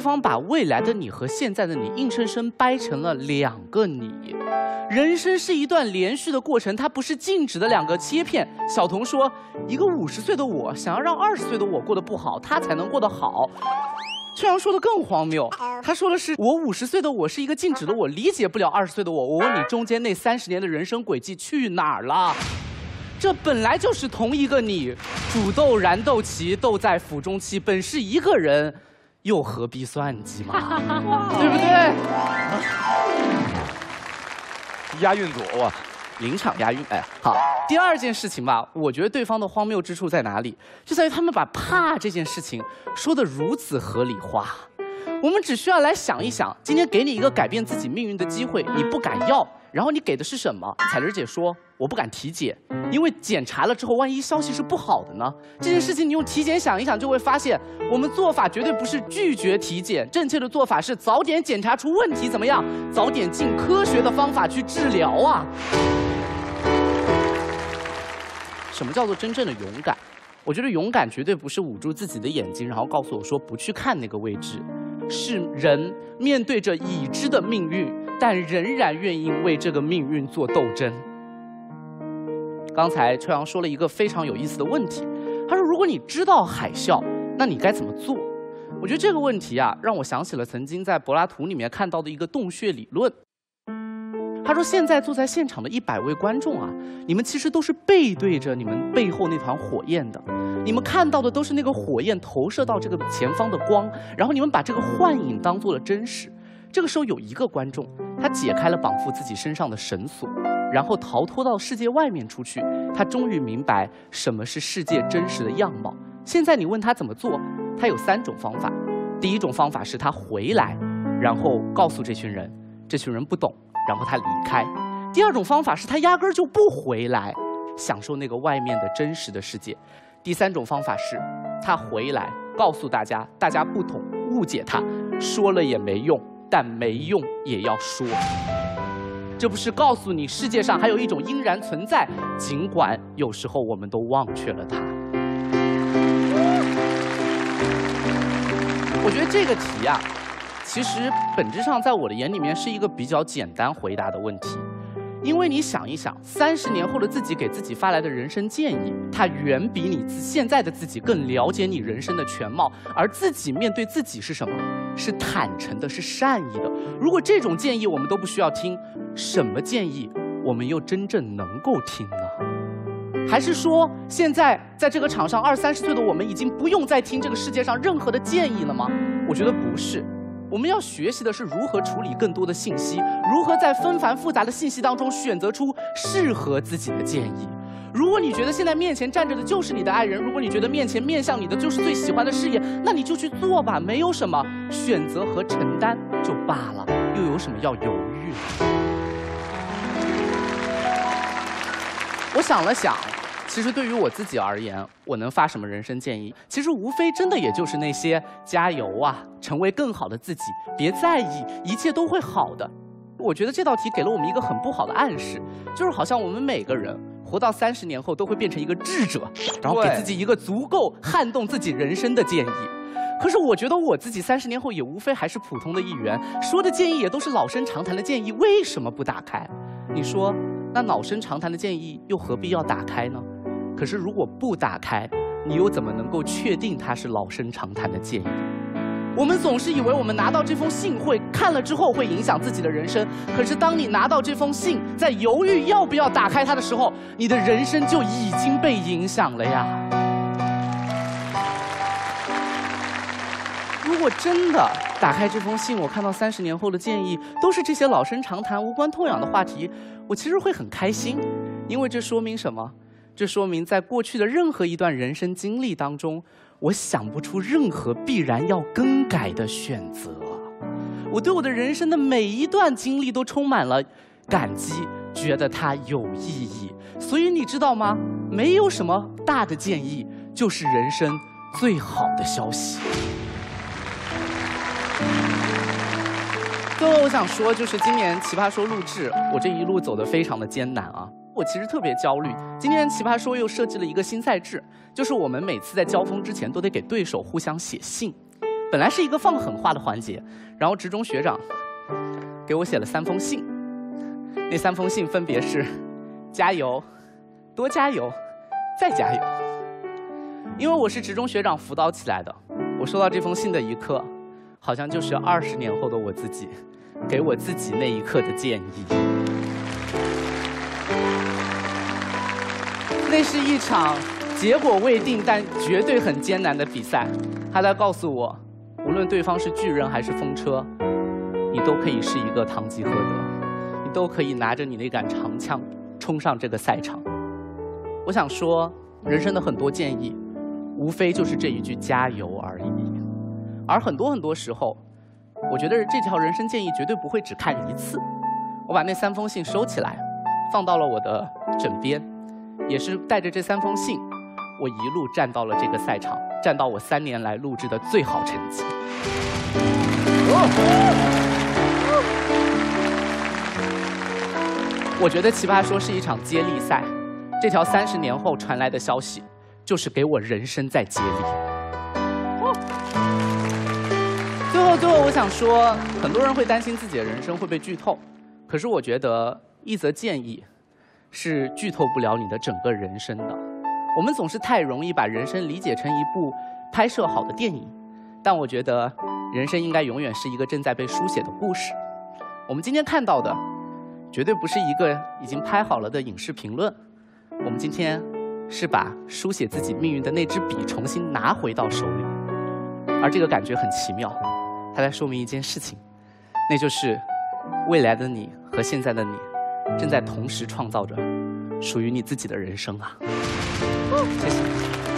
方把未来的你和现在的你硬生生掰成了两个你。人生是一段连续的过程，它不是静止的两个切片。小童说，一个五十岁的我想要让二十岁的我过得不好，他才能过得好。秋阳说的更荒谬，他说的是我五十岁的我是一个静止的我，理解不了二十岁的我。我问你，中间那三十年的人生轨迹去哪儿了？这本来就是同一个你，煮豆燃豆萁，豆在釜中泣，本是一个人，又何必算计嘛？对不对？押韵组哇，临场押韵，哎，好。第二件事情吧，我觉得对方的荒谬之处在哪里？就在于他们把怕这件事情说的如此合理化。我们只需要来想一想，今天给你一个改变自己命运的机会，你不敢要，然后你给的是什么？彩玲姐说，我不敢体检，因为检查了之后，万一消息是不好的呢？这件事情你用体检想一想，就会发现，我们做法绝对不是拒绝体检，正确的做法是早点检查出问题，怎么样？早点尽科学的方法去治疗啊！什么叫做真正的勇敢？我觉得勇敢绝对不是捂住自己的眼睛，然后告诉我说不去看那个位置。是人面对着已知的命运，但仍然愿意为这个命运做斗争。刚才秋阳说了一个非常有意思的问题，他说：“如果你知道海啸，那你该怎么做？”我觉得这个问题啊，让我想起了曾经在柏拉图里面看到的一个洞穴理论。他说：“现在坐在现场的一百位观众啊，你们其实都是背对着你们背后那团火焰的，你们看到的都是那个火焰投射到这个前方的光，然后你们把这个幻影当做了真实。这个时候有一个观众，他解开了绑缚自己身上的绳索，然后逃脱到世界外面出去。他终于明白什么是世界真实的样貌。现在你问他怎么做，他有三种方法。第一种方法是他回来，然后告诉这群人，这群人不懂。”然后他离开。第二种方法是他压根儿就不回来，享受那个外面的真实的世界。第三种方法是，他回来告诉大家，大家不懂，误解他，说了也没用，但没用也要说。这不是告诉你世界上还有一种依然存在，尽管有时候我们都忘却了它。我觉得这个题啊。其实本质上，在我的眼里面是一个比较简单回答的问题，因为你想一想，三十年后的自己给自己发来的人生建议，它远比你现在的自己更了解你人生的全貌，而自己面对自己是什么？是坦诚的，是善意的。如果这种建议我们都不需要听，什么建议我们又真正能够听呢？还是说，现在在这个场上二三十岁的我们已经不用再听这个世界上任何的建议了吗？我觉得不是。我们要学习的是如何处理更多的信息，如何在纷繁复杂的信息当中选择出适合自己的建议。如果你觉得现在面前站着的就是你的爱人，如果你觉得面前面向你的就是最喜欢的事业，那你就去做吧，没有什么选择和承担就罢了，又有什么要犹豫？我想了想。其实对于我自己而言，我能发什么人生建议？其实无非真的也就是那些加油啊，成为更好的自己，别在意，一切都会好的。我觉得这道题给了我们一个很不好的暗示，就是好像我们每个人活到三十年后都会变成一个智者，然后给自己一个足够撼动自己人生的建议。可是我觉得我自己三十年后也无非还是普通的一员，说的建议也都是老生常谈的建议，为什么不打开？你说，那老生常谈的建议又何必要打开呢？可是，如果不打开，你又怎么能够确定它是老生常谈的建议？我们总是以为我们拿到这封信会看了之后会影响自己的人生，可是当你拿到这封信，在犹豫要不要打开它的时候，你的人生就已经被影响了呀。如果真的打开这封信，我看到三十年后的建议都是这些老生常谈、无关痛痒的话题，我其实会很开心，因为这说明什么？这说明，在过去的任何一段人生经历当中，我想不出任何必然要更改的选择。我对我的人生的每一段经历都充满了感激，觉得它有意义。所以你知道吗？没有什么大的建议，就是人生最好的消息。最后我想说，就是今年《奇葩说》录制，我这一路走得非常的艰难啊。我其实特别焦虑。今天奇葩说又设计了一个新赛制，就是我们每次在交锋之前都得给对手互相写信。本来是一个放狠话的环节，然后职中学长给我写了三封信，那三封信分别是：加油，多加油，再加油。因为我是职中学长辅导起来的，我收到这封信的一刻，好像就是二十年后的我自己，给我自己那一刻的建议。那是一场结果未定但绝对很艰难的比赛，他在告诉我，无论对方是巨人还是风车，你都可以是一个堂吉诃德，你都可以拿着你那杆长枪冲上这个赛场。我想说，人生的很多建议，无非就是这一句加油而已。而很多很多时候，我觉得这条人生建议绝对不会只看一次。我把那三封信收起来，放到了我的枕边。也是带着这三封信，我一路站到了这个赛场，站到我三年来录制的最好成绩。我觉得《奇葩说》是一场接力赛，这条三十年后传来的消息，就是给我人生在接力。最后，最后，我想说，很多人会担心自己的人生会被剧透，可是我觉得一则建议。是剧透不了你的整个人生的。我们总是太容易把人生理解成一部拍摄好的电影，但我觉得人生应该永远是一个正在被书写的故事。我们今天看到的，绝对不是一个已经拍好了的影视评论。我们今天是把书写自己命运的那支笔重新拿回到手里，而这个感觉很奇妙。它在说明一件事情，那就是未来的你和现在的你。正在同时创造着属于你自己的人生啊！谢谢。